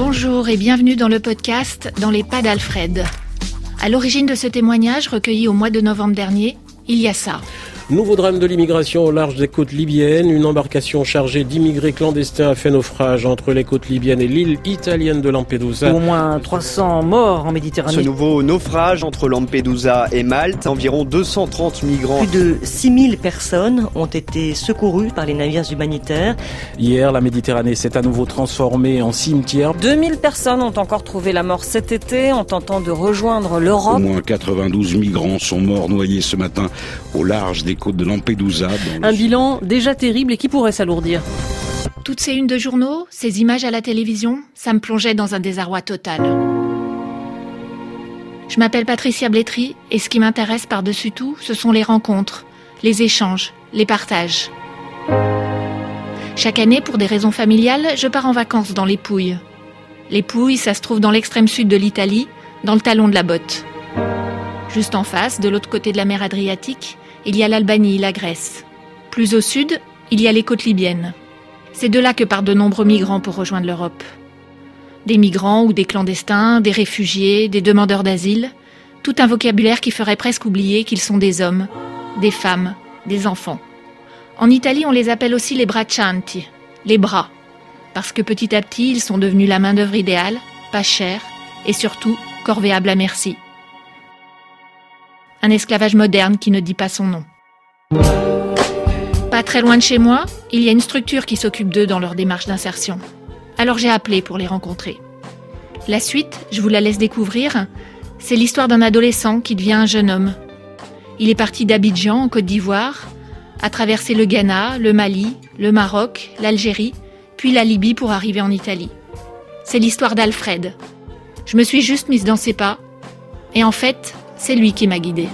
Bonjour et bienvenue dans le podcast Dans les pas d'Alfred. À l'origine de ce témoignage recueilli au mois de novembre dernier, il y a ça. Nouveau drame de l'immigration au large des côtes libyennes. Une embarcation chargée d'immigrés clandestins a fait naufrage entre les côtes libyennes et l'île italienne de Lampedusa. Au moins 300 morts en Méditerranée. Ce nouveau naufrage entre Lampedusa et Malte, environ 230 migrants. Plus de 6000 personnes ont été secourues par les navires humanitaires. Hier, la Méditerranée s'est à nouveau transformée en cimetière. 2000 personnes ont encore trouvé la mort cet été en tentant de rejoindre l'Europe. Au moins 92 migrants sont morts noyés ce matin au large des côtes de Lampedusa. Un bilan déjà terrible et qui pourrait s'alourdir. Toutes ces unes de journaux, ces images à la télévision, ça me plongeait dans un désarroi total. Je m'appelle Patricia Blétry et ce qui m'intéresse par-dessus tout, ce sont les rencontres, les échanges, les partages. Chaque année, pour des raisons familiales, je pars en vacances dans les Pouilles. Les Pouilles, ça se trouve dans l'extrême sud de l'Italie, dans le talon de la botte. Juste en face, de l'autre côté de la mer Adriatique, il y a l'Albanie, la Grèce. Plus au sud, il y a les côtes libyennes. C'est de là que partent de nombreux migrants pour rejoindre l'Europe. Des migrants ou des clandestins, des réfugiés, des demandeurs d'asile, tout un vocabulaire qui ferait presque oublier qu'ils sont des hommes, des femmes, des enfants. En Italie, on les appelle aussi les braccianti, les bras, parce que petit à petit, ils sont devenus la main-d'œuvre idéale, pas chère et surtout corvéable à merci un esclavage moderne qui ne dit pas son nom. Pas très loin de chez moi, il y a une structure qui s'occupe d'eux dans leur démarche d'insertion. Alors j'ai appelé pour les rencontrer. La suite, je vous la laisse découvrir, c'est l'histoire d'un adolescent qui devient un jeune homme. Il est parti d'Abidjan, en Côte d'Ivoire, a traversé le Ghana, le Mali, le Maroc, l'Algérie, puis la Libye pour arriver en Italie. C'est l'histoire d'Alfred. Je me suis juste mise dans ses pas, et en fait, c'est lui qui m'a guidée.